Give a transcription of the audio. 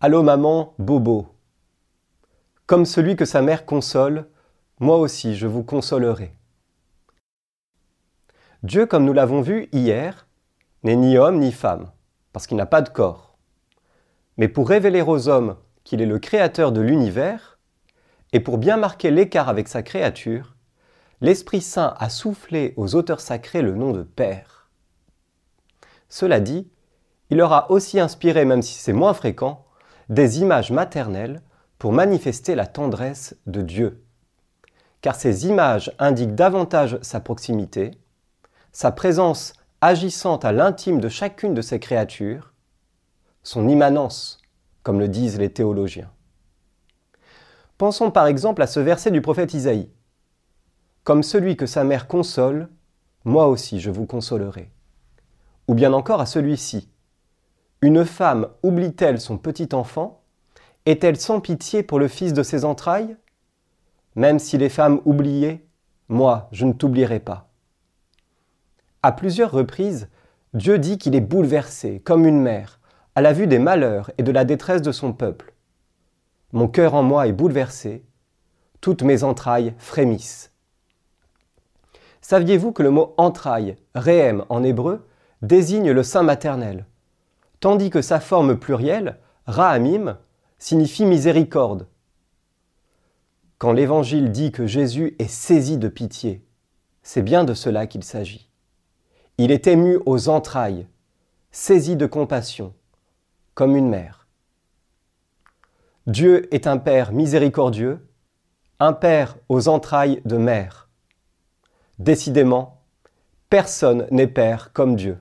Allô maman, Bobo. Comme celui que sa mère console, moi aussi je vous consolerai. Dieu, comme nous l'avons vu hier, n'est ni homme ni femme, parce qu'il n'a pas de corps. Mais pour révéler aux hommes qu'il est le créateur de l'univers, et pour bien marquer l'écart avec sa créature, l'Esprit Saint a soufflé aux auteurs sacrés le nom de Père. Cela dit, il leur a aussi inspiré, même si c'est moins fréquent, des images maternelles pour manifester la tendresse de Dieu. Car ces images indiquent davantage sa proximité, sa présence agissante à l'intime de chacune de ses créatures, son immanence, comme le disent les théologiens. Pensons par exemple à ce verset du prophète Isaïe. Comme celui que sa mère console, moi aussi je vous consolerai. Ou bien encore à celui-ci. Une femme oublie-t-elle son petit enfant? Est-elle sans pitié pour le fils de ses entrailles? Même si les femmes oubliaient, moi je ne t'oublierai pas. À plusieurs reprises, Dieu dit qu'il est bouleversé, comme une mère, à la vue des malheurs et de la détresse de son peuple. Mon cœur en moi est bouleversé, toutes mes entrailles frémissent. Saviez-vous que le mot entraille, réem en hébreu, désigne le sein maternel, tandis que sa forme plurielle, rahamim, signifie miséricorde. Quand l'Évangile dit que Jésus est saisi de pitié, c'est bien de cela qu'il s'agit. Il est ému aux entrailles, saisi de compassion, comme une mère. Dieu est un Père miséricordieux, un Père aux entrailles de mère. Décidément, personne n'est Père comme Dieu.